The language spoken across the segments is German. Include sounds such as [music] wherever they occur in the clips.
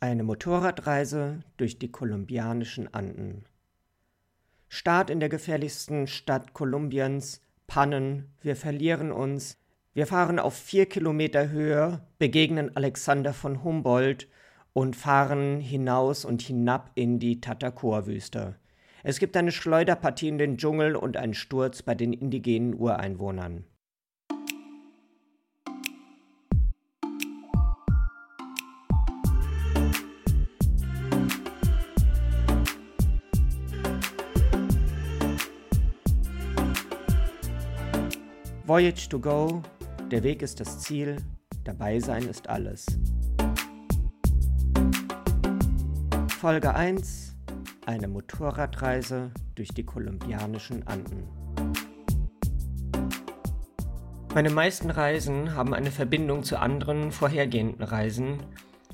Eine Motorradreise durch die kolumbianischen Anden. Start in der gefährlichsten Stadt Kolumbiens, Pannen, wir verlieren uns. Wir fahren auf vier Kilometer Höhe, begegnen Alexander von Humboldt und fahren hinaus und hinab in die Tatacoa-Wüste. Es gibt eine Schleuderpartie in den Dschungel und einen Sturz bei den indigenen Ureinwohnern. Voyage to go, der Weg ist das Ziel, dabei sein ist alles. Folge 1 Eine Motorradreise durch die kolumbianischen Anden. Meine meisten Reisen haben eine Verbindung zu anderen vorhergehenden Reisen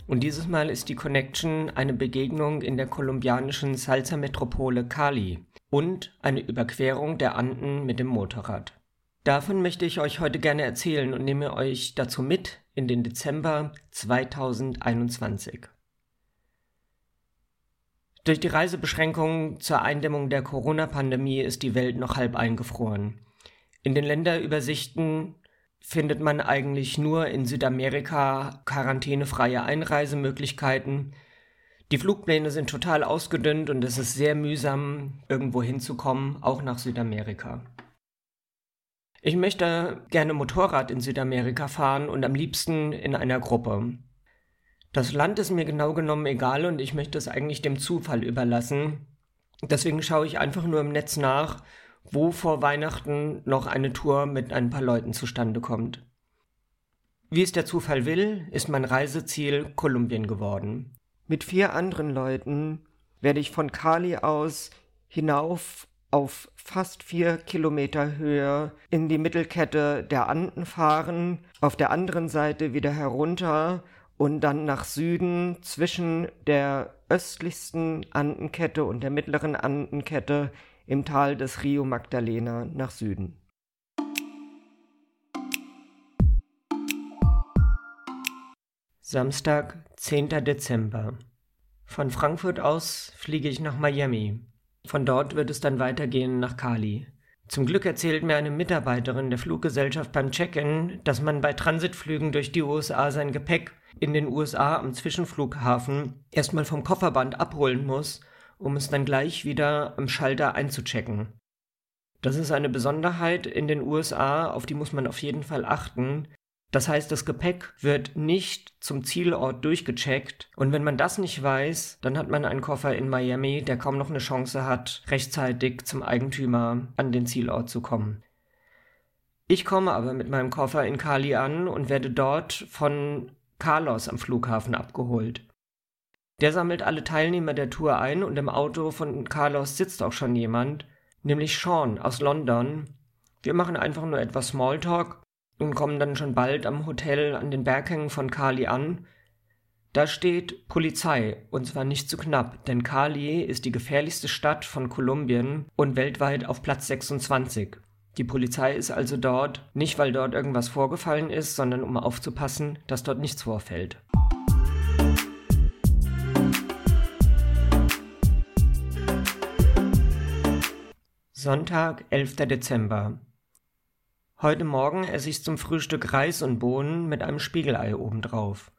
und dieses Mal ist die Connection eine Begegnung in der kolumbianischen Salsa-Metropole Cali und eine Überquerung der Anden mit dem Motorrad. Davon möchte ich euch heute gerne erzählen und nehme euch dazu mit in den Dezember 2021. Durch die Reisebeschränkungen zur Eindämmung der Corona-Pandemie ist die Welt noch halb eingefroren. In den Länderübersichten findet man eigentlich nur in Südamerika quarantänefreie Einreisemöglichkeiten. Die Flugpläne sind total ausgedünnt und es ist sehr mühsam, irgendwo hinzukommen, auch nach Südamerika. Ich möchte gerne Motorrad in Südamerika fahren und am liebsten in einer Gruppe. Das Land ist mir genau genommen egal und ich möchte es eigentlich dem Zufall überlassen. Deswegen schaue ich einfach nur im Netz nach, wo vor Weihnachten noch eine Tour mit ein paar Leuten zustande kommt. Wie es der Zufall will, ist mein Reiseziel Kolumbien geworden. Mit vier anderen Leuten werde ich von Cali aus hinauf auf fast vier Kilometer Höhe in die Mittelkette der Anden fahren, auf der anderen Seite wieder herunter und dann nach Süden zwischen der östlichsten Andenkette und der mittleren Andenkette im Tal des Rio Magdalena nach Süden. Samstag, 10. Dezember. Von Frankfurt aus fliege ich nach Miami. Von dort wird es dann weitergehen nach Cali. Zum Glück erzählt mir eine Mitarbeiterin der Fluggesellschaft beim Check-in, dass man bei Transitflügen durch die USA sein Gepäck in den USA am Zwischenflughafen erstmal vom Kofferband abholen muss, um es dann gleich wieder am Schalter einzuchecken. Das ist eine Besonderheit in den USA, auf die muss man auf jeden Fall achten, das heißt, das Gepäck wird nicht zum Zielort durchgecheckt und wenn man das nicht weiß, dann hat man einen Koffer in Miami, der kaum noch eine Chance hat, rechtzeitig zum Eigentümer an den Zielort zu kommen. Ich komme aber mit meinem Koffer in Cali an und werde dort von Carlos am Flughafen abgeholt. Der sammelt alle Teilnehmer der Tour ein und im Auto von Carlos sitzt auch schon jemand, nämlich Sean aus London. Wir machen einfach nur etwas Smalltalk und kommen dann schon bald am Hotel an den Berghängen von Cali an. Da steht Polizei, und zwar nicht zu knapp, denn Cali ist die gefährlichste Stadt von Kolumbien und weltweit auf Platz 26. Die Polizei ist also dort, nicht weil dort irgendwas vorgefallen ist, sondern um aufzupassen, dass dort nichts vorfällt. Sonntag, 11. Dezember. Heute Morgen esse ich zum Frühstück Reis und Bohnen mit einem Spiegelei obendrauf.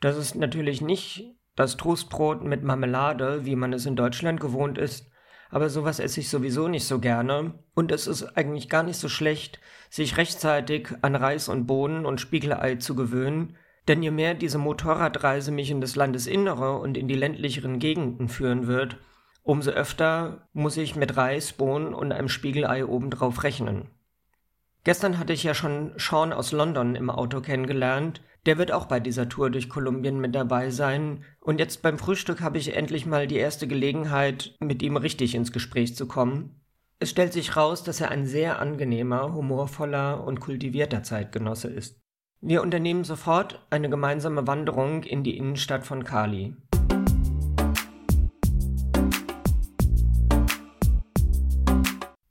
Das ist natürlich nicht das Toastbrot mit Marmelade, wie man es in Deutschland gewohnt ist, aber sowas esse ich sowieso nicht so gerne und es ist eigentlich gar nicht so schlecht, sich rechtzeitig an Reis und Bohnen und Spiegelei zu gewöhnen, denn je mehr diese Motorradreise mich in das Landesinnere und in die ländlicheren Gegenden führen wird, umso öfter muss ich mit Reis, Bohnen und einem Spiegelei obendrauf rechnen. Gestern hatte ich ja schon Sean aus London im Auto kennengelernt. Der wird auch bei dieser Tour durch Kolumbien mit dabei sein. Und jetzt beim Frühstück habe ich endlich mal die erste Gelegenheit, mit ihm richtig ins Gespräch zu kommen. Es stellt sich raus, dass er ein sehr angenehmer, humorvoller und kultivierter Zeitgenosse ist. Wir unternehmen sofort eine gemeinsame Wanderung in die Innenstadt von Cali.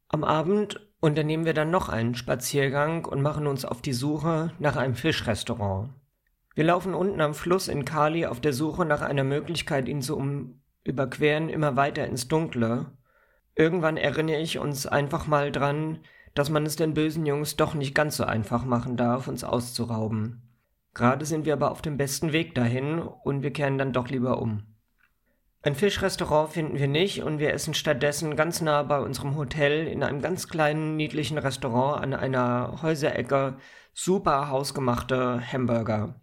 Am Abend unternehmen wir dann noch einen Spaziergang und machen uns auf die Suche nach einem Fischrestaurant. Wir laufen unten am Fluss in Kali auf der Suche nach einer Möglichkeit, ihn zu um überqueren, immer weiter ins Dunkle. Irgendwann erinnere ich uns einfach mal dran, dass man es den bösen Jungs doch nicht ganz so einfach machen darf, uns auszurauben. Gerade sind wir aber auf dem besten Weg dahin und wir kehren dann doch lieber um. Ein Fischrestaurant finden wir nicht und wir essen stattdessen ganz nah bei unserem Hotel in einem ganz kleinen, niedlichen Restaurant an einer Häuserecke super hausgemachte Hamburger.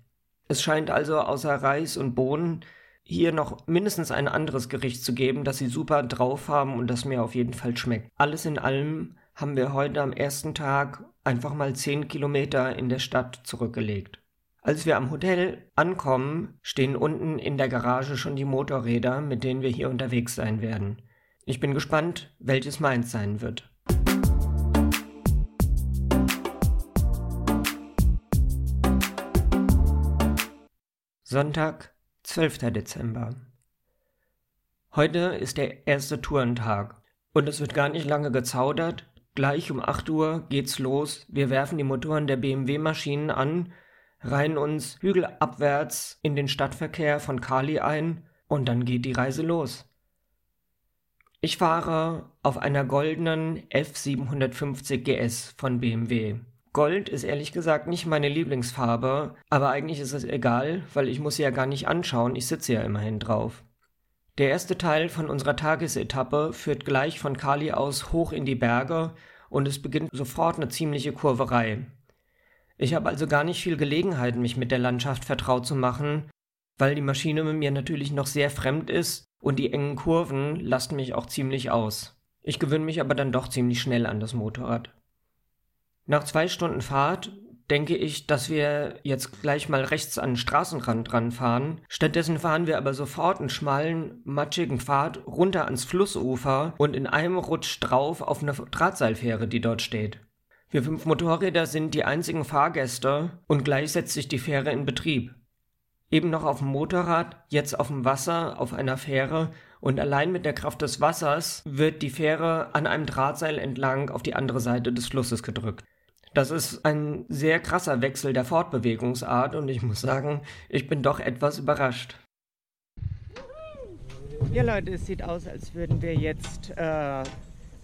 Es scheint also außer Reis und Bohnen hier noch mindestens ein anderes Gericht zu geben, das sie super drauf haben und das mir auf jeden Fall schmeckt. Alles in allem haben wir heute am ersten Tag einfach mal 10 Kilometer in der Stadt zurückgelegt. Als wir am Hotel ankommen, stehen unten in der Garage schon die Motorräder, mit denen wir hier unterwegs sein werden. Ich bin gespannt, welches meins sein wird. Sonntag, 12. Dezember. Heute ist der erste Tourentag und es wird gar nicht lange gezaudert. Gleich um 8 Uhr geht's los. Wir werfen die Motoren der BMW-Maschinen an reihen uns hügelabwärts in den Stadtverkehr von Kali ein und dann geht die Reise los. Ich fahre auf einer goldenen F750 GS von BMW. Gold ist ehrlich gesagt nicht meine Lieblingsfarbe, aber eigentlich ist es egal, weil ich muss sie ja gar nicht anschauen, ich sitze ja immerhin drauf. Der erste Teil von unserer Tagesetappe führt gleich von Kali aus hoch in die Berge und es beginnt sofort eine ziemliche Kurverei. Ich habe also gar nicht viel Gelegenheit, mich mit der Landschaft vertraut zu machen, weil die Maschine mir natürlich noch sehr fremd ist und die engen Kurven lasten mich auch ziemlich aus. Ich gewöhne mich aber dann doch ziemlich schnell an das Motorrad. Nach zwei Stunden Fahrt denke ich, dass wir jetzt gleich mal rechts an den Straßenrand ranfahren. Stattdessen fahren wir aber sofort einen schmalen, matschigen Pfad runter ans Flussufer und in einem Rutsch drauf auf eine Drahtseilfähre, die dort steht. Wir fünf Motorräder sind die einzigen Fahrgäste und gleich setzt sich die Fähre in Betrieb. Eben noch auf dem Motorrad, jetzt auf dem Wasser, auf einer Fähre und allein mit der Kraft des Wassers wird die Fähre an einem Drahtseil entlang auf die andere Seite des Flusses gedrückt. Das ist ein sehr krasser Wechsel der Fortbewegungsart und ich muss sagen, ich bin doch etwas überrascht. Ja Leute, es sieht aus, als würden wir jetzt äh,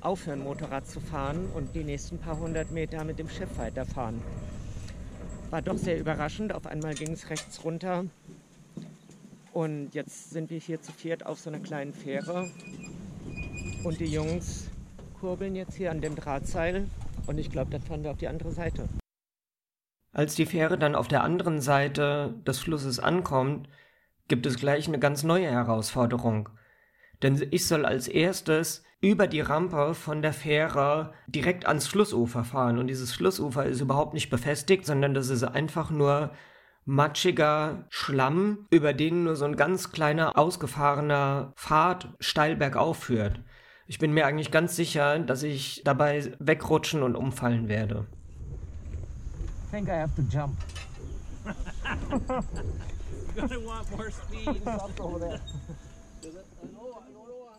aufhören, Motorrad zu fahren und die nächsten paar hundert Meter mit dem Schiff weiterfahren. War doch sehr überraschend. Auf einmal ging es rechts runter. Und jetzt sind wir hier zu viert auf so einer kleinen Fähre. Und die Jungs kurbeln jetzt hier an dem Drahtseil. Und ich glaube, dann fahren wir auf die andere Seite. Als die Fähre dann auf der anderen Seite des Flusses ankommt, gibt es gleich eine ganz neue Herausforderung. Denn ich soll als erstes über die Rampe von der Fähre direkt ans Flussufer fahren. Und dieses Flussufer ist überhaupt nicht befestigt, sondern das ist einfach nur matschiger Schlamm, über den nur so ein ganz kleiner ausgefahrener Pfad steil bergauf führt. Ich bin mir eigentlich ganz sicher, dass ich dabei wegrutschen und umfallen werde. I think I have to jump. [laughs] You're gonna want more speed. over there.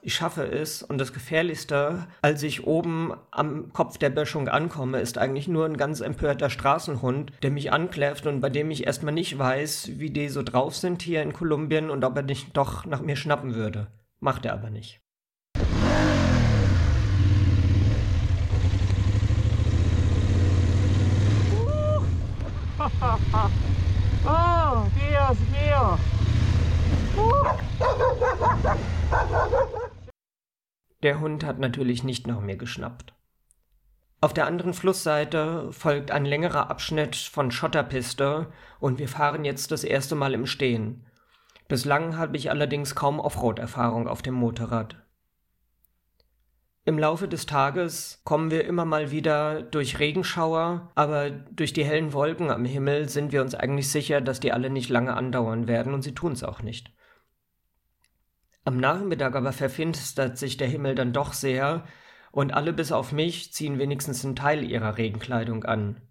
Ich schaffe es und das Gefährlichste, als ich oben am Kopf der Böschung ankomme, ist eigentlich nur ein ganz empörter Straßenhund, der mich ankläfft und bei dem ich erstmal nicht weiß, wie die so drauf sind hier in Kolumbien und ob er nicht doch nach mir schnappen würde. Macht er aber nicht. oh, Dios mío. Der Hund hat natürlich nicht nach mir geschnappt. Auf der anderen Flussseite folgt ein längerer Abschnitt von Schotterpiste und wir fahren jetzt das erste Mal im Stehen. Bislang habe ich allerdings kaum Offroad-Erfahrung auf dem Motorrad. Im Laufe des Tages kommen wir immer mal wieder durch Regenschauer, aber durch die hellen Wolken am Himmel sind wir uns eigentlich sicher, dass die alle nicht lange andauern werden und sie tun es auch nicht. Am Nachmittag aber verfinstert sich der Himmel dann doch sehr, und alle bis auf mich ziehen wenigstens einen Teil ihrer Regenkleidung an.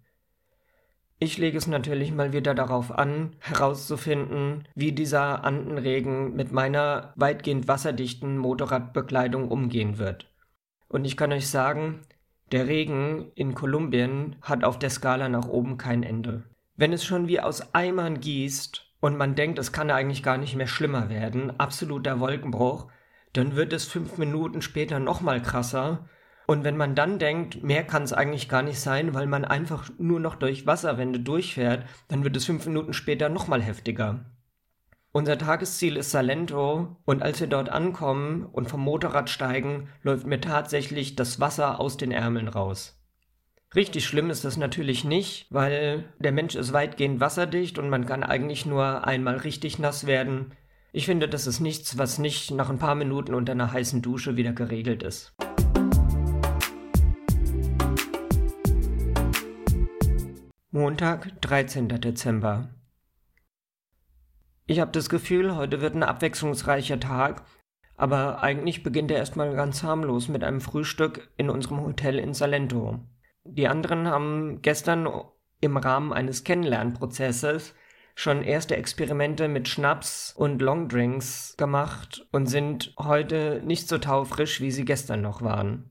Ich lege es natürlich mal wieder darauf an, herauszufinden, wie dieser Andenregen mit meiner weitgehend wasserdichten Motorradbekleidung umgehen wird. Und ich kann euch sagen, der Regen in Kolumbien hat auf der Skala nach oben kein Ende. Wenn es schon wie aus Eimern gießt und man denkt, es kann eigentlich gar nicht mehr schlimmer werden, absoluter Wolkenbruch, dann wird es fünf Minuten später nochmal krasser. Und wenn man dann denkt, mehr kann es eigentlich gar nicht sein, weil man einfach nur noch durch Wasserwände durchfährt, dann wird es fünf Minuten später nochmal heftiger. Unser Tagesziel ist Salento und als wir dort ankommen und vom Motorrad steigen, läuft mir tatsächlich das Wasser aus den Ärmeln raus. Richtig schlimm ist das natürlich nicht, weil der Mensch ist weitgehend wasserdicht und man kann eigentlich nur einmal richtig nass werden. Ich finde, das ist nichts, was nicht nach ein paar Minuten unter einer heißen Dusche wieder geregelt ist. Montag, 13. Dezember. Ich habe das Gefühl, heute wird ein abwechslungsreicher Tag, aber eigentlich beginnt er erstmal ganz harmlos mit einem Frühstück in unserem Hotel in Salento. Die anderen haben gestern im Rahmen eines Kennenlernprozesses schon erste Experimente mit Schnaps und Longdrinks gemacht und sind heute nicht so taufrisch, wie sie gestern noch waren.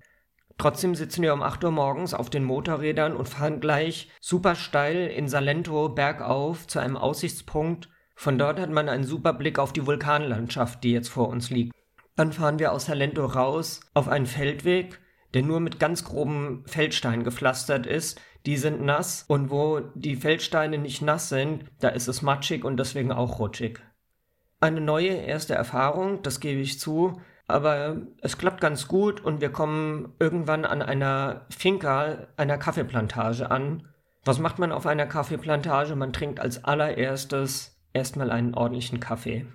Trotzdem sitzen wir um 8 Uhr morgens auf den Motorrädern und fahren gleich super steil in Salento bergauf zu einem Aussichtspunkt. Von dort hat man einen super Blick auf die Vulkanlandschaft, die jetzt vor uns liegt. Dann fahren wir aus Salento raus auf einen Feldweg, der nur mit ganz grobem Feldstein gepflastert ist. Die sind nass und wo die Feldsteine nicht nass sind, da ist es matschig und deswegen auch rutschig. Eine neue erste Erfahrung, das gebe ich zu, aber es klappt ganz gut und wir kommen irgendwann an einer Finca, einer Kaffeeplantage an. Was macht man auf einer Kaffeeplantage? Man trinkt als allererstes erstmal einen ordentlichen Kaffee.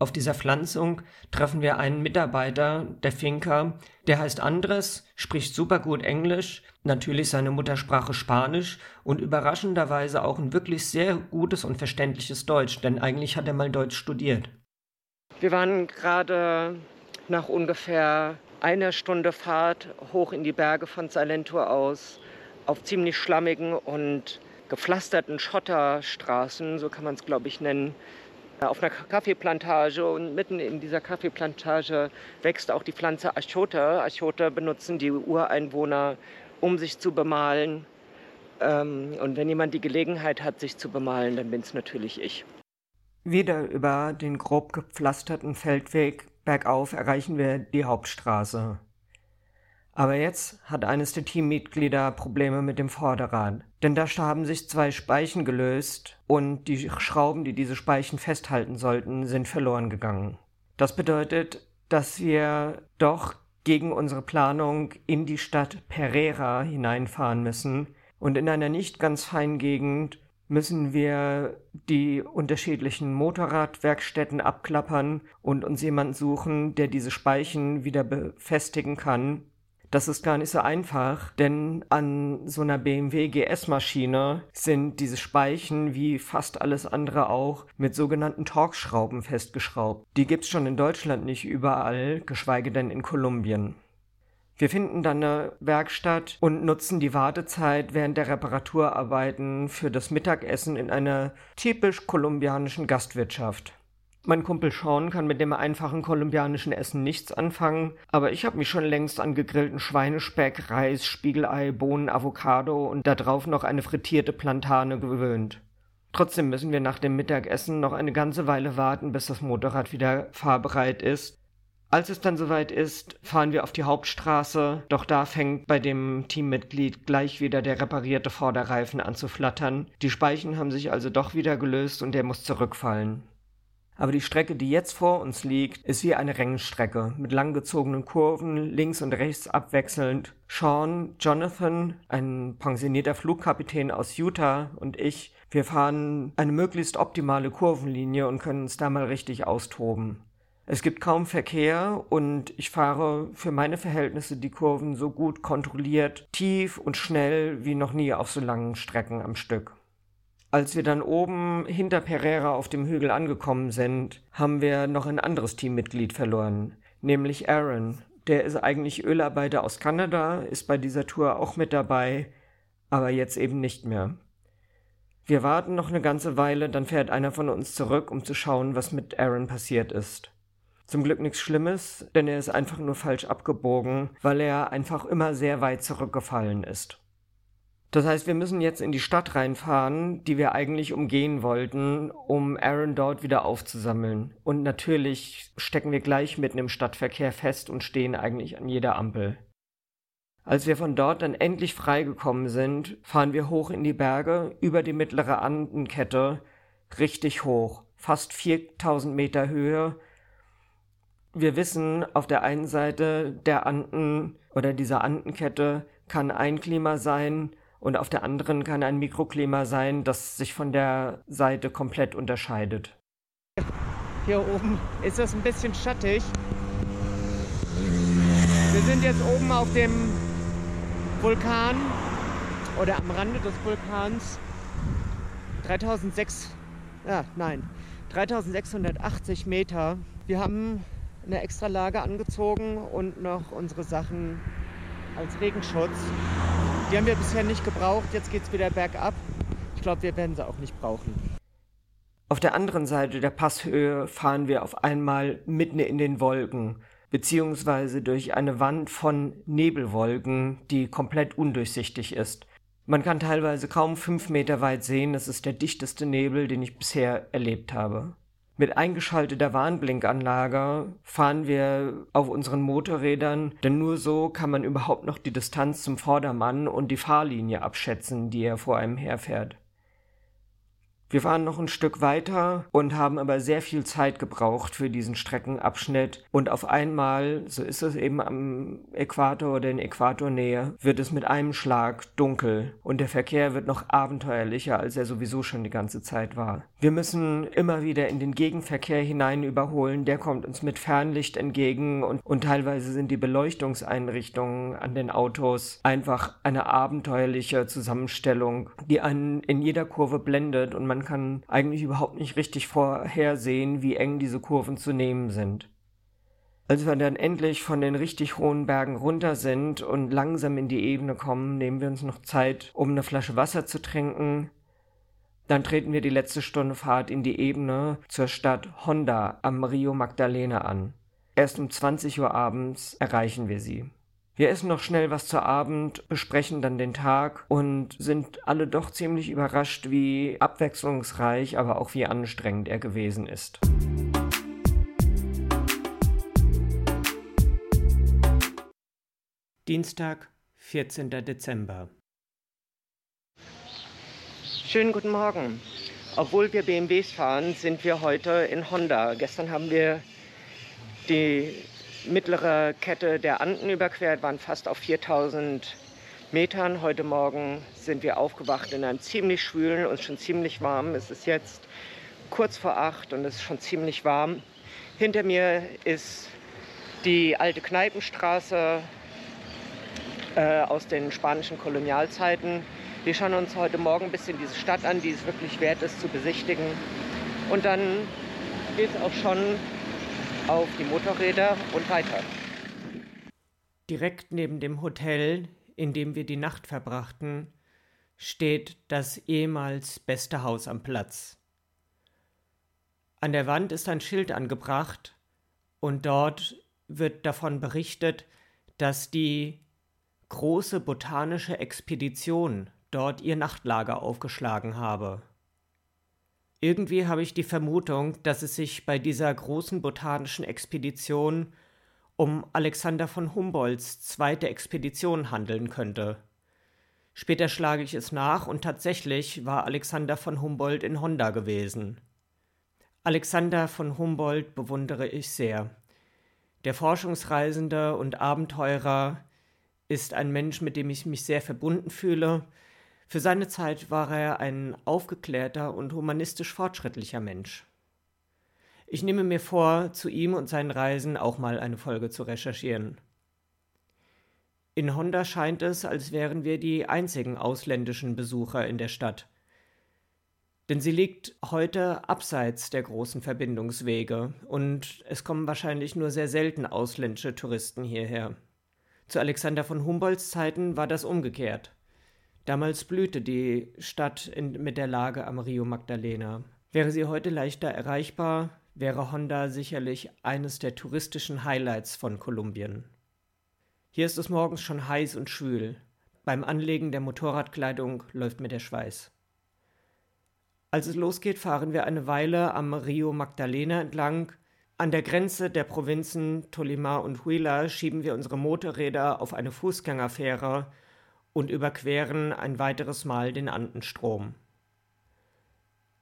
Auf dieser Pflanzung treffen wir einen Mitarbeiter der Finca, der heißt Andres, spricht super gut Englisch, natürlich seine Muttersprache Spanisch und überraschenderweise auch ein wirklich sehr gutes und verständliches Deutsch, denn eigentlich hat er mal Deutsch studiert. Wir waren gerade nach ungefähr einer Stunde Fahrt hoch in die Berge von Salento aus auf ziemlich schlammigen und gepflasterten Schotterstraßen, so kann man es glaube ich nennen, auf einer Kaffeeplantage und mitten in dieser Kaffeeplantage wächst auch die Pflanze Achote. Achote benutzen die Ureinwohner, um sich zu bemalen. Ähm, und wenn jemand die Gelegenheit hat, sich zu bemalen, dann bin es natürlich ich. Wieder über den grob gepflasterten Feldweg bergauf erreichen wir die Hauptstraße. Aber jetzt hat eines der Teammitglieder Probleme mit dem Vorderrad. Denn da haben sich zwei Speichen gelöst und die Schrauben, die diese Speichen festhalten sollten, sind verloren gegangen. Das bedeutet, dass wir doch gegen unsere Planung in die Stadt Pereira hineinfahren müssen. Und in einer nicht ganz feinen Gegend müssen wir die unterschiedlichen Motorradwerkstätten abklappern und uns jemanden suchen, der diese Speichen wieder befestigen kann das ist gar nicht so einfach, denn an so einer BMW GS-Maschine sind diese Speichen wie fast alles andere auch mit sogenannten Torx-Schrauben festgeschraubt. Die gibt's schon in Deutschland nicht überall, geschweige denn in Kolumbien. Wir finden dann eine Werkstatt und nutzen die Wartezeit während der Reparaturarbeiten für das Mittagessen in einer typisch kolumbianischen Gastwirtschaft. Mein Kumpel Sean kann mit dem einfachen kolumbianischen Essen nichts anfangen, aber ich habe mich schon längst an gegrillten Schweinespeck, Reis, Spiegelei, Bohnen, Avocado und darauf noch eine frittierte Plantane gewöhnt. Trotzdem müssen wir nach dem Mittagessen noch eine ganze Weile warten, bis das Motorrad wieder fahrbereit ist. Als es dann soweit ist, fahren wir auf die Hauptstraße, doch da fängt bei dem Teammitglied gleich wieder der reparierte Vorderreifen an zu flattern. Die Speichen haben sich also doch wieder gelöst und er muss zurückfallen. Aber die Strecke, die jetzt vor uns liegt, ist wie eine Rennstrecke mit langgezogenen Kurven, links und rechts abwechselnd. Sean, Jonathan, ein pensionierter Flugkapitän aus Utah und ich, wir fahren eine möglichst optimale Kurvenlinie und können uns da mal richtig austoben. Es gibt kaum Verkehr und ich fahre für meine Verhältnisse die Kurven so gut kontrolliert, tief und schnell wie noch nie auf so langen Strecken am Stück. Als wir dann oben hinter Pereira auf dem Hügel angekommen sind, haben wir noch ein anderes Teammitglied verloren, nämlich Aaron. Der ist eigentlich Ölarbeiter aus Kanada, ist bei dieser Tour auch mit dabei, aber jetzt eben nicht mehr. Wir warten noch eine ganze Weile, dann fährt einer von uns zurück, um zu schauen, was mit Aaron passiert ist. Zum Glück nichts Schlimmes, denn er ist einfach nur falsch abgebogen, weil er einfach immer sehr weit zurückgefallen ist. Das heißt, wir müssen jetzt in die Stadt reinfahren, die wir eigentlich umgehen wollten, um Aaron dort wieder aufzusammeln. Und natürlich stecken wir gleich mitten im Stadtverkehr fest und stehen eigentlich an jeder Ampel. Als wir von dort dann endlich freigekommen sind, fahren wir hoch in die Berge, über die mittlere Andenkette, richtig hoch, fast 4000 Meter Höhe. Wir wissen, auf der einen Seite der Anden oder dieser Andenkette kann ein Klima sein, und auf der anderen kann ein Mikroklima sein, das sich von der Seite komplett unterscheidet. Hier oben ist es ein bisschen schattig. Wir sind jetzt oben auf dem Vulkan oder am Rande des Vulkans. 3006, ja, nein, 3680 Meter. Wir haben eine extra Lage angezogen und noch unsere Sachen als Regenschutz. Die haben wir bisher nicht gebraucht. Jetzt geht es wieder bergab. Ich glaube, wir werden sie auch nicht brauchen. Auf der anderen Seite der Passhöhe fahren wir auf einmal mitten in den Wolken, beziehungsweise durch eine Wand von Nebelwolken, die komplett undurchsichtig ist. Man kann teilweise kaum fünf Meter weit sehen, das ist der dichteste Nebel, den ich bisher erlebt habe. Mit eingeschalteter Warnblinkanlage fahren wir auf unseren Motorrädern, denn nur so kann man überhaupt noch die Distanz zum Vordermann und die Fahrlinie abschätzen, die er vor einem herfährt. Wir fahren noch ein Stück weiter und haben aber sehr viel Zeit gebraucht für diesen Streckenabschnitt. Und auf einmal, so ist es eben am Äquator oder in Äquatornähe, wird es mit einem Schlag dunkel und der Verkehr wird noch abenteuerlicher, als er sowieso schon die ganze Zeit war. Wir müssen immer wieder in den Gegenverkehr hinein überholen, der kommt uns mit Fernlicht entgegen und, und teilweise sind die Beleuchtungseinrichtungen an den Autos einfach eine abenteuerliche Zusammenstellung, die einen in jeder Kurve blendet und man man kann eigentlich überhaupt nicht richtig vorhersehen, wie eng diese Kurven zu nehmen sind. Als wir dann endlich von den richtig hohen Bergen runter sind und langsam in die Ebene kommen, nehmen wir uns noch Zeit, um eine Flasche Wasser zu trinken. Dann treten wir die letzte Stunde Fahrt in die Ebene zur Stadt Honda am Rio Magdalena an. Erst um 20 Uhr abends erreichen wir sie. Wir essen noch schnell was zu Abend, besprechen dann den Tag und sind alle doch ziemlich überrascht, wie abwechslungsreich, aber auch wie anstrengend er gewesen ist. Dienstag, 14. Dezember. Schönen guten Morgen. Obwohl wir BMWs fahren, sind wir heute in Honda. Gestern haben wir die mittlere Kette der Anden überquert, waren fast auf 4000 Metern. Heute Morgen sind wir aufgewacht in einem ziemlich schwülen und schon ziemlich warm. Es ist jetzt kurz vor acht und es ist schon ziemlich warm. Hinter mir ist die alte Kneipenstraße äh, aus den spanischen Kolonialzeiten. Wir schauen uns heute Morgen ein bisschen diese Stadt an, die es wirklich wert ist zu besichtigen. Und dann geht es auch schon auf die Motorräder und weiter. Direkt neben dem Hotel, in dem wir die Nacht verbrachten, steht das ehemals beste Haus am Platz. An der Wand ist ein Schild angebracht und dort wird davon berichtet, dass die große botanische Expedition dort ihr Nachtlager aufgeschlagen habe. Irgendwie habe ich die Vermutung, dass es sich bei dieser großen botanischen Expedition um Alexander von Humboldts zweite Expedition handeln könnte. Später schlage ich es nach und tatsächlich war Alexander von Humboldt in Honda gewesen. Alexander von Humboldt bewundere ich sehr. Der Forschungsreisende und Abenteurer ist ein Mensch, mit dem ich mich sehr verbunden fühle für seine Zeit war er ein aufgeklärter und humanistisch fortschrittlicher Mensch. Ich nehme mir vor, zu ihm und seinen Reisen auch mal eine Folge zu recherchieren. In Honda scheint es, als wären wir die einzigen ausländischen Besucher in der Stadt. Denn sie liegt heute abseits der großen Verbindungswege und es kommen wahrscheinlich nur sehr selten ausländische Touristen hierher. Zu Alexander von Humboldts Zeiten war das umgekehrt. Damals blühte die Stadt in, mit der Lage am Rio Magdalena. Wäre sie heute leichter erreichbar, wäre Honda sicherlich eines der touristischen Highlights von Kolumbien. Hier ist es morgens schon heiß und schwül. beim Anlegen der Motorradkleidung läuft mir der Schweiß. Als es losgeht, fahren wir eine Weile am Rio Magdalena entlang. An der Grenze der Provinzen Tolima und Huila schieben wir unsere Motorräder auf eine Fußgängerfähre und überqueren ein weiteres Mal den Andenstrom.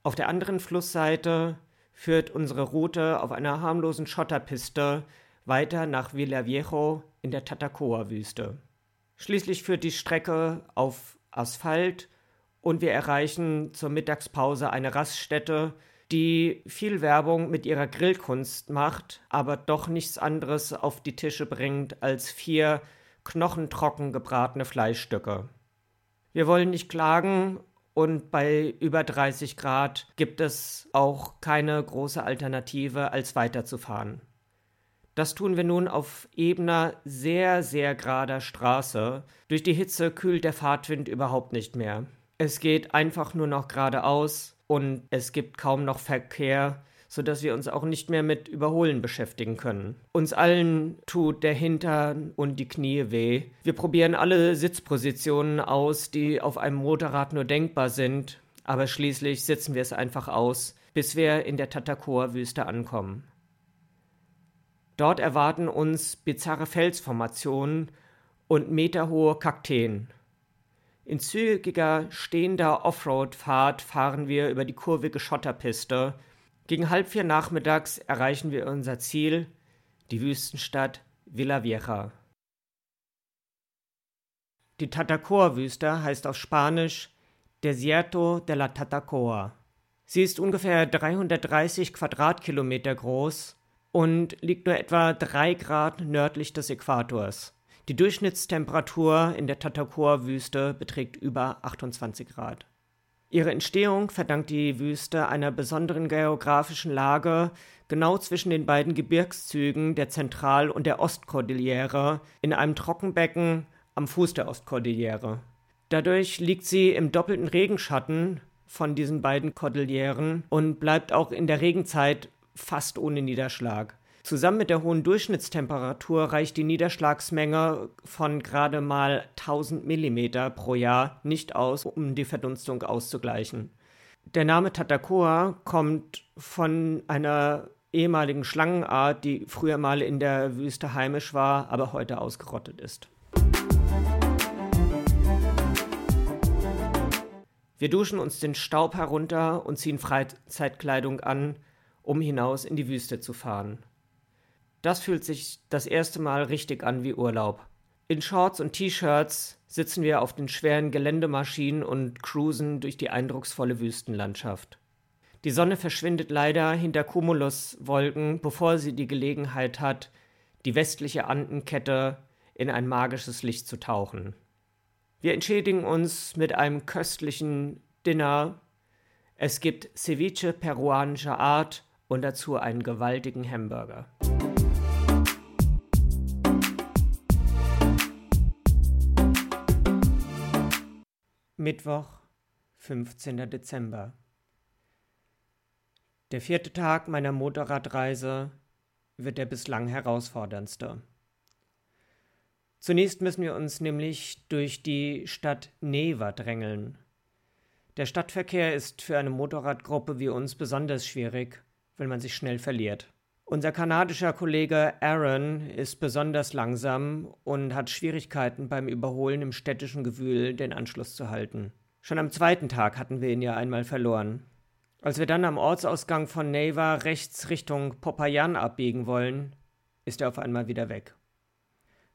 Auf der anderen Flussseite führt unsere Route auf einer harmlosen Schotterpiste weiter nach Villaviejo in der Tatacoa-Wüste. Schließlich führt die Strecke auf Asphalt und wir erreichen zur Mittagspause eine Raststätte, die viel Werbung mit ihrer Grillkunst macht, aber doch nichts anderes auf die Tische bringt als vier knochentrocken gebratene Fleischstücke. Wir wollen nicht klagen und bei über 30 Grad gibt es auch keine große Alternative, als weiterzufahren. Das tun wir nun auf ebener, sehr, sehr gerader Straße. Durch die Hitze kühlt der Fahrtwind überhaupt nicht mehr. Es geht einfach nur noch geradeaus und es gibt kaum noch Verkehr, sodass wir uns auch nicht mehr mit Überholen beschäftigen können. Uns allen tut der Hintern und die Knie weh. Wir probieren alle Sitzpositionen aus, die auf einem Motorrad nur denkbar sind, aber schließlich sitzen wir es einfach aus, bis wir in der Tatacoa-Wüste ankommen. Dort erwarten uns bizarre Felsformationen und meterhohe Kakteen. In zügiger, stehender Offroad-Fahrt fahren wir über die kurvige Schotterpiste. Gegen halb vier nachmittags erreichen wir unser Ziel, die Wüstenstadt Villa Vieja. Die Tatacoa-Wüste heißt auf Spanisch Desierto de la Tatacoa. Sie ist ungefähr 330 Quadratkilometer groß und liegt nur etwa drei Grad nördlich des Äquators. Die Durchschnittstemperatur in der Tatacoa-Wüste beträgt über 28 Grad. Ihre Entstehung verdankt die Wüste einer besonderen geografischen Lage genau zwischen den beiden Gebirgszügen der Zentral- und der Ostkordillere in einem Trockenbecken am Fuß der Ostkordillere. Dadurch liegt sie im doppelten Regenschatten von diesen beiden Kordilleren und bleibt auch in der Regenzeit fast ohne Niederschlag. Zusammen mit der hohen Durchschnittstemperatur reicht die Niederschlagsmenge von gerade mal 1000 mm pro Jahr nicht aus, um die Verdunstung auszugleichen. Der Name Tatacoa kommt von einer ehemaligen Schlangenart, die früher mal in der Wüste heimisch war, aber heute ausgerottet ist. Wir duschen uns den Staub herunter und ziehen Freizeitkleidung an, um hinaus in die Wüste zu fahren. Das fühlt sich das erste Mal richtig an wie Urlaub. In Shorts und T-Shirts sitzen wir auf den schweren Geländemaschinen und cruisen durch die eindrucksvolle Wüstenlandschaft. Die Sonne verschwindet leider hinter Cumuluswolken, bevor sie die Gelegenheit hat, die westliche Andenkette in ein magisches Licht zu tauchen. Wir entschädigen uns mit einem köstlichen Dinner. Es gibt Ceviche peruanischer Art und dazu einen gewaltigen Hamburger. Mittwoch, 15. Dezember. Der vierte Tag meiner Motorradreise wird der bislang herausforderndste. Zunächst müssen wir uns nämlich durch die Stadt Neva drängeln. Der Stadtverkehr ist für eine Motorradgruppe wie uns besonders schwierig, wenn man sich schnell verliert. Unser kanadischer Kollege Aaron ist besonders langsam und hat Schwierigkeiten beim Überholen im städtischen Gewühl den Anschluss zu halten. Schon am zweiten Tag hatten wir ihn ja einmal verloren. Als wir dann am Ortsausgang von Neva rechts Richtung Popayan abbiegen wollen, ist er auf einmal wieder weg.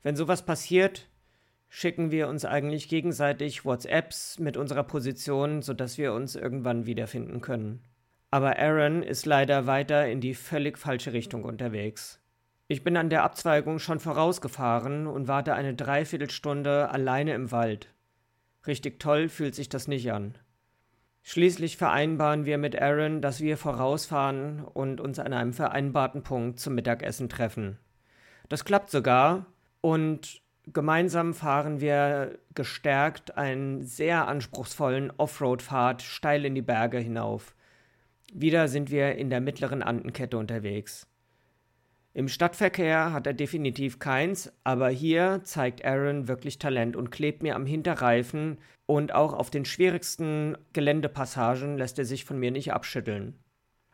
Wenn sowas passiert, schicken wir uns eigentlich gegenseitig WhatsApps mit unserer Position, sodass wir uns irgendwann wiederfinden können. Aber Aaron ist leider weiter in die völlig falsche Richtung unterwegs. Ich bin an der Abzweigung schon vorausgefahren und warte eine Dreiviertelstunde alleine im Wald. Richtig toll fühlt sich das nicht an. Schließlich vereinbaren wir mit Aaron, dass wir vorausfahren und uns an einem vereinbarten Punkt zum Mittagessen treffen. Das klappt sogar und gemeinsam fahren wir gestärkt einen sehr anspruchsvollen Offroad-Pfad steil in die Berge hinauf. Wieder sind wir in der mittleren Andenkette unterwegs. Im Stadtverkehr hat er definitiv keins, aber hier zeigt Aaron wirklich Talent und klebt mir am Hinterreifen und auch auf den schwierigsten Geländepassagen lässt er sich von mir nicht abschütteln.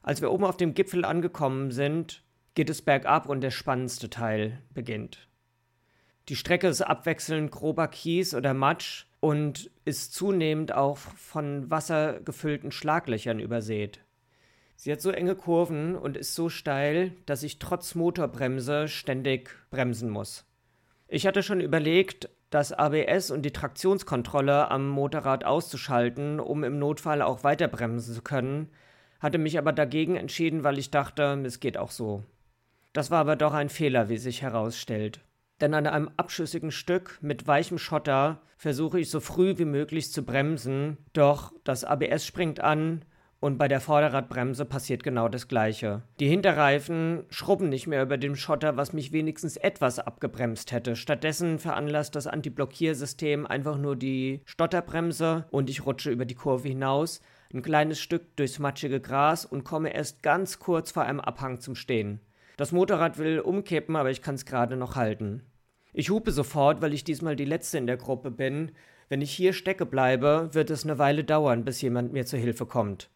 Als wir oben auf dem Gipfel angekommen sind, geht es bergab und der spannendste Teil beginnt. Die Strecke ist abwechselnd grober Kies oder Matsch und ist zunehmend auch von wassergefüllten Schlaglöchern übersät. Sie hat so enge Kurven und ist so steil, dass ich trotz Motorbremse ständig bremsen muss. Ich hatte schon überlegt, das ABS und die Traktionskontrolle am Motorrad auszuschalten, um im Notfall auch weiter bremsen zu können, hatte mich aber dagegen entschieden, weil ich dachte, es geht auch so. Das war aber doch ein Fehler, wie sich herausstellt. Denn an einem abschüssigen Stück mit weichem Schotter versuche ich so früh wie möglich zu bremsen, doch das ABS springt an und bei der Vorderradbremse passiert genau das Gleiche. Die Hinterreifen schrubben nicht mehr über dem Schotter, was mich wenigstens etwas abgebremst hätte. Stattdessen veranlasst das Antiblockiersystem einfach nur die Stotterbremse und ich rutsche über die Kurve hinaus, ein kleines Stück durchs matschige Gras und komme erst ganz kurz vor einem Abhang zum Stehen. Das Motorrad will umkippen, aber ich kann es gerade noch halten. Ich hupe sofort, weil ich diesmal die Letzte in der Gruppe bin. Wenn ich hier stecke bleibe, wird es eine Weile dauern, bis jemand mir zur Hilfe kommt.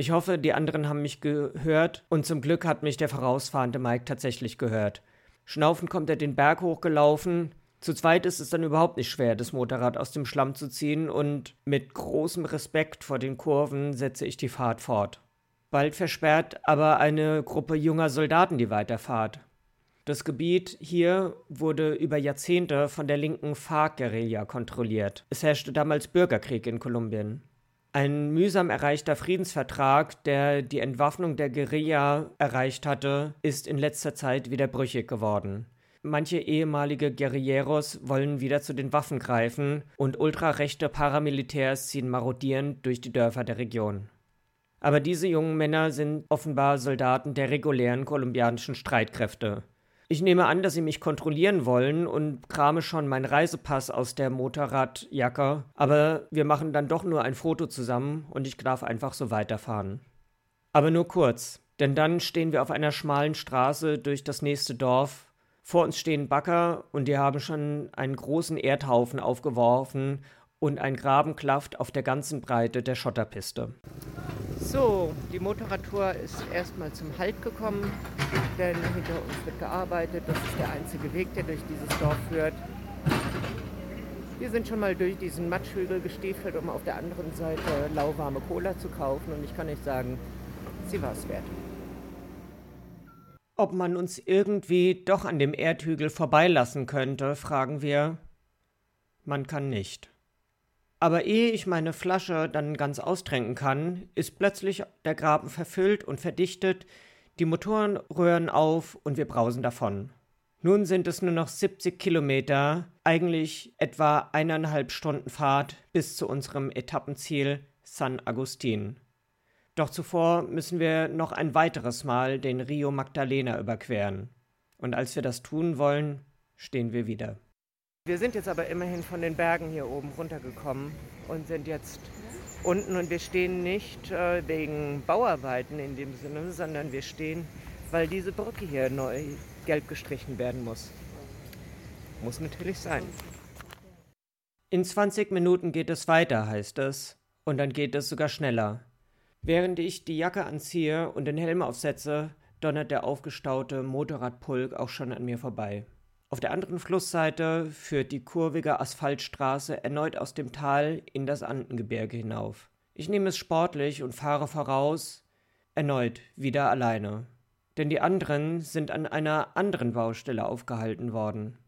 Ich hoffe, die anderen haben mich gehört und zum Glück hat mich der vorausfahrende Mike tatsächlich gehört. Schnaufend kommt er den Berg hochgelaufen. Zu zweit ist es dann überhaupt nicht schwer, das Motorrad aus dem Schlamm zu ziehen und mit großem Respekt vor den Kurven setze ich die Fahrt fort. Bald versperrt aber eine Gruppe junger Soldaten die Weiterfahrt. Das Gebiet hier wurde über Jahrzehnte von der linken FARC-Guerilla kontrolliert. Es herrschte damals Bürgerkrieg in Kolumbien. Ein mühsam erreichter Friedensvertrag, der die Entwaffnung der Guerilla erreicht hatte, ist in letzter Zeit wieder brüchig geworden. Manche ehemalige Guerilleros wollen wieder zu den Waffen greifen und ultrarechte Paramilitärs ziehen marodierend durch die Dörfer der Region. Aber diese jungen Männer sind offenbar Soldaten der regulären kolumbianischen Streitkräfte. Ich nehme an, dass sie mich kontrollieren wollen und krame schon meinen Reisepass aus der Motorradjacke, aber wir machen dann doch nur ein Foto zusammen und ich darf einfach so weiterfahren. Aber nur kurz, denn dann stehen wir auf einer schmalen Straße durch das nächste Dorf. Vor uns stehen Bagger und die haben schon einen großen Erdhaufen aufgeworfen und ein Graben klafft auf der ganzen Breite der Schotterpiste. So, die Motorradtour ist erstmal zum Halt gekommen, denn hinter uns wird gearbeitet. Das ist der einzige Weg, der durch dieses Dorf führt. Wir sind schon mal durch diesen Matschhügel gestiefelt, um auf der anderen Seite lauwarme Cola zu kaufen. Und ich kann euch sagen, sie war es wert. Ob man uns irgendwie doch an dem Erdhügel vorbeilassen könnte, fragen wir. Man kann nicht. Aber ehe ich meine Flasche dann ganz austränken kann, ist plötzlich der Graben verfüllt und verdichtet, die Motoren röhren auf und wir brausen davon. Nun sind es nur noch 70 Kilometer, eigentlich etwa eineinhalb Stunden Fahrt bis zu unserem Etappenziel San Agustin. Doch zuvor müssen wir noch ein weiteres Mal den Rio Magdalena überqueren. Und als wir das tun wollen, stehen wir wieder. Wir sind jetzt aber immerhin von den Bergen hier oben runtergekommen und sind jetzt unten und wir stehen nicht äh, wegen Bauarbeiten in dem Sinne, sondern wir stehen, weil diese Brücke hier neu gelb gestrichen werden muss. Muss natürlich sein. In 20 Minuten geht es weiter, heißt es, und dann geht es sogar schneller. Während ich die Jacke anziehe und den Helm aufsetze, donnert der aufgestaute Motorradpulk auch schon an mir vorbei. Auf der anderen Flussseite führt die kurvige Asphaltstraße erneut aus dem Tal in das Andengebirge hinauf. Ich nehme es sportlich und fahre voraus, erneut wieder alleine. Denn die anderen sind an einer anderen Baustelle aufgehalten worden.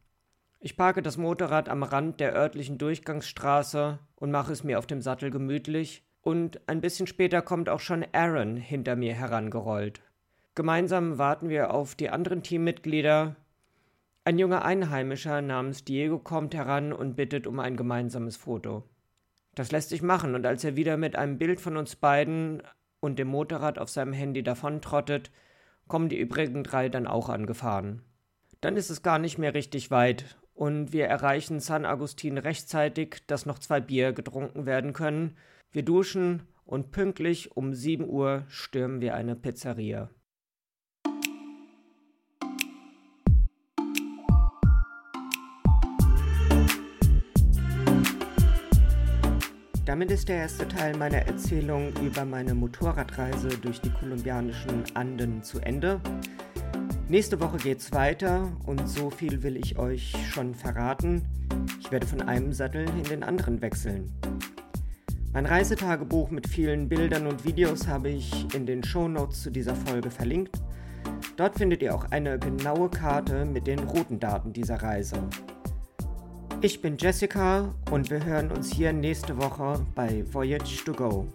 Ich parke das Motorrad am Rand der örtlichen Durchgangsstraße und mache es mir auf dem Sattel gemütlich, und ein bisschen später kommt auch schon Aaron hinter mir herangerollt. Gemeinsam warten wir auf die anderen Teammitglieder, ein junger Einheimischer namens Diego kommt heran und bittet um ein gemeinsames Foto. Das lässt sich machen, und als er wieder mit einem Bild von uns beiden und dem Motorrad auf seinem Handy davontrottet, kommen die übrigen drei dann auch angefahren. Dann ist es gar nicht mehr richtig weit, und wir erreichen San Agustin rechtzeitig, dass noch zwei Bier getrunken werden können. Wir duschen und pünktlich um sieben Uhr stürmen wir eine Pizzeria. Damit ist der erste Teil meiner Erzählung über meine Motorradreise durch die kolumbianischen Anden zu Ende. Nächste Woche geht's weiter und so viel will ich euch schon verraten. Ich werde von einem Sattel in den anderen wechseln. Mein Reisetagebuch mit vielen Bildern und Videos habe ich in den Shownotes zu dieser Folge verlinkt. Dort findet ihr auch eine genaue Karte mit den Routendaten dieser Reise. Ich bin Jessica und wir hören uns hier nächste Woche bei Voyage to Go.